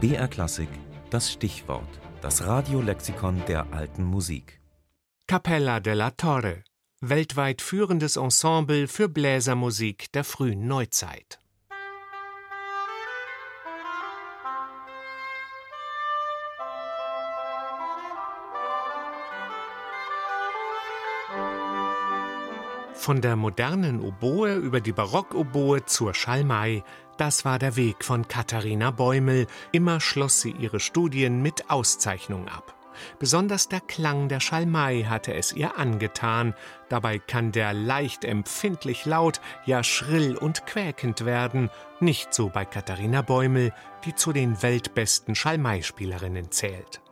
BR Klassik, das Stichwort, das Radiolexikon der alten Musik. Capella della Torre, weltweit führendes Ensemble für Bläsermusik der frühen Neuzeit. Von der modernen Oboe über die Barockoboe zur Schalmei, das war der Weg von Katharina Bäumel. Immer schloss sie ihre Studien mit Auszeichnung ab. Besonders der Klang der Schalmei hatte es ihr angetan. Dabei kann der leicht empfindlich laut, ja schrill und quäkend werden. Nicht so bei Katharina Bäumel, die zu den weltbesten Schalmeispielerinnen zählt.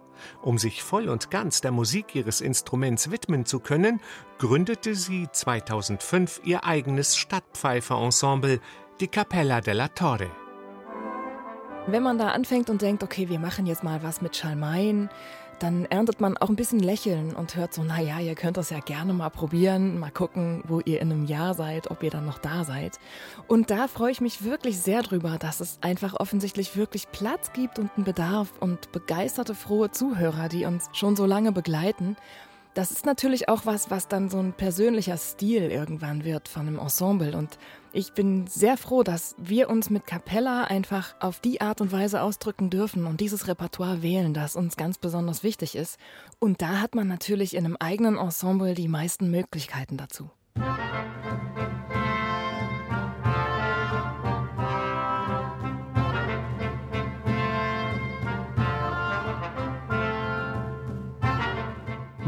Um sich voll und ganz der Musik ihres Instruments widmen zu können, gründete sie 2005 ihr eigenes Stadtpfeifer-Ensemble, die Capella della Torre. Wenn man da anfängt und denkt, okay, wir machen jetzt mal was mit Schalmeien, dann erntet man auch ein bisschen Lächeln und hört so, naja, ihr könnt das ja gerne mal probieren, mal gucken, wo ihr in einem Jahr seid, ob ihr dann noch da seid. Und da freue ich mich wirklich sehr drüber, dass es einfach offensichtlich wirklich Platz gibt und einen Bedarf und begeisterte, frohe Zuhörer, die uns schon so lange begleiten. Das ist natürlich auch was, was dann so ein persönlicher Stil irgendwann wird von einem Ensemble. Und ich bin sehr froh, dass wir uns mit Capella einfach auf die Art und Weise ausdrücken dürfen und dieses Repertoire wählen, das uns ganz besonders wichtig ist. Und da hat man natürlich in einem eigenen Ensemble die meisten Möglichkeiten dazu.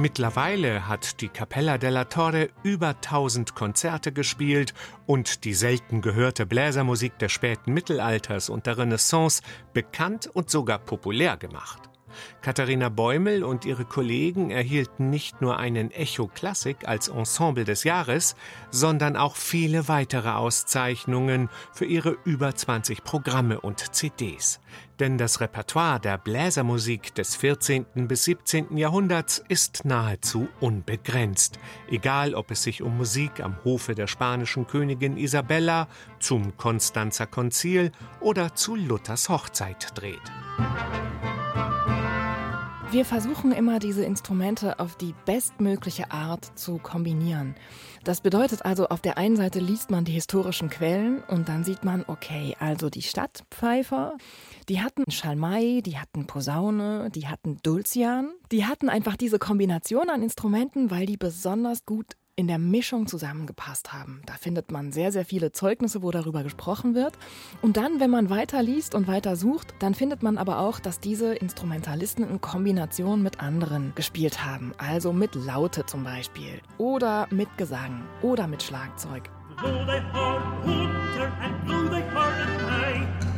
Mittlerweile hat die Capella della Torre über 1000 Konzerte gespielt und die selten gehörte Bläsermusik des späten Mittelalters und der Renaissance bekannt und sogar populär gemacht. Katharina Bäumel und ihre Kollegen erhielten nicht nur einen Echo Klassik als Ensemble des Jahres, sondern auch viele weitere Auszeichnungen für ihre über 20 Programme und CDs. Denn das Repertoire der Bläsermusik des 14. bis 17. Jahrhunderts ist nahezu unbegrenzt, egal ob es sich um Musik am Hofe der spanischen Königin Isabella, zum Konstanzer Konzil oder zu Luthers Hochzeit dreht. Wir versuchen immer, diese Instrumente auf die bestmögliche Art zu kombinieren. Das bedeutet also, auf der einen Seite liest man die historischen Quellen und dann sieht man, okay, also die Stadtpfeifer, die hatten Schalmei, die hatten Posaune, die hatten Dulcian, die hatten einfach diese Kombination an Instrumenten, weil die besonders gut in der Mischung zusammengepasst haben. Da findet man sehr, sehr viele Zeugnisse, wo darüber gesprochen wird. Und dann, wenn man weiter liest und weiter sucht, dann findet man aber auch, dass diese Instrumentalisten in Kombination mit anderen gespielt haben. Also mit Laute zum Beispiel. Oder mit Gesang. Oder mit Schlagzeug. Blow they hard, winter and blow they hard and.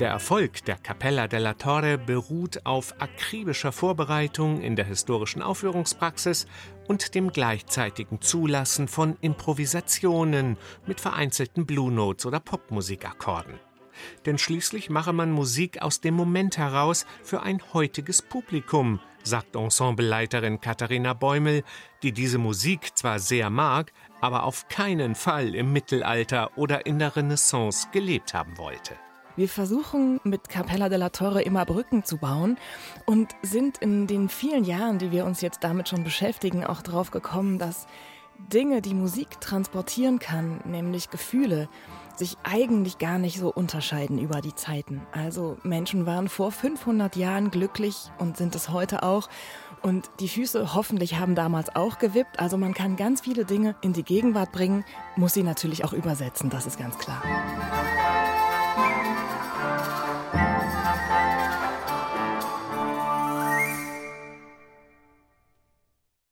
Der Erfolg der Capella della Torre beruht auf akribischer Vorbereitung in der historischen Aufführungspraxis und dem gleichzeitigen Zulassen von Improvisationen mit vereinzelten Blue Notes oder Popmusikakkorden. Denn schließlich mache man Musik aus dem Moment heraus für ein heutiges Publikum, sagt Ensembleleiterin Katharina Bäumel, die diese Musik zwar sehr mag, aber auf keinen Fall im Mittelalter oder in der Renaissance gelebt haben wollte. Wir versuchen mit Capella della Torre immer Brücken zu bauen und sind in den vielen Jahren, die wir uns jetzt damit schon beschäftigen, auch drauf gekommen, dass Dinge, die Musik transportieren kann, nämlich Gefühle, sich eigentlich gar nicht so unterscheiden über die Zeiten. Also Menschen waren vor 500 Jahren glücklich und sind es heute auch. Und die Füße hoffentlich haben damals auch gewippt. Also man kann ganz viele Dinge in die Gegenwart bringen, muss sie natürlich auch übersetzen, das ist ganz klar.